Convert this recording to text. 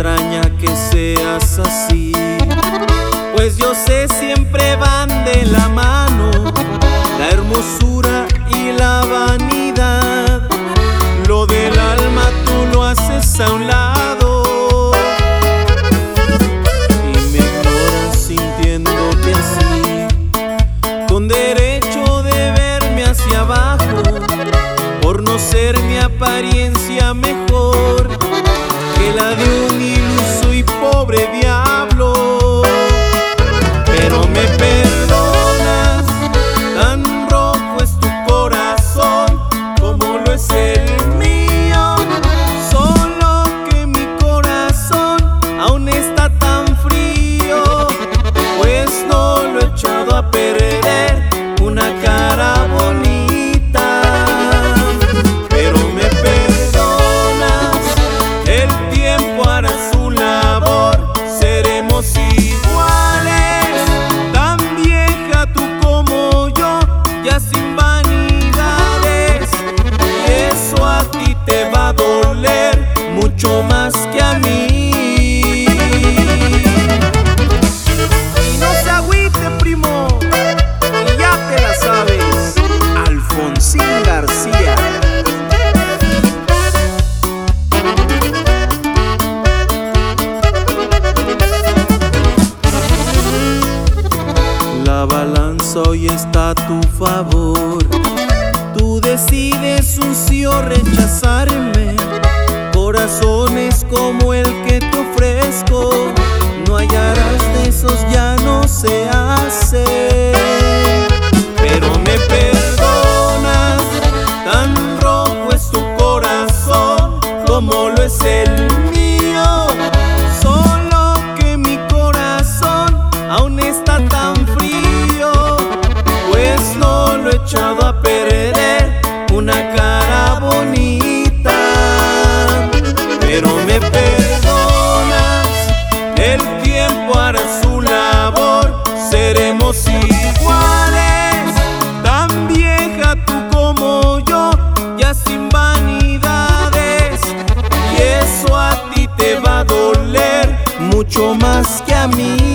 extraña que seas así, pues yo sé siempre van de la mano la hermosura y la vanidad. Lo del alma tú lo haces a un lado. Y me ignoras sintiéndote así, con derecho de verme hacia abajo por no ser mi apariencia mejor la de un hoy está a tu favor. Tú decides un sí o rechazarme. Echado a perder una cara bonita. Pero me perdonas, el tiempo hará su labor, seremos iguales, tan vieja tú como yo, ya sin vanidades. Y eso a ti te va a doler mucho más que a mí.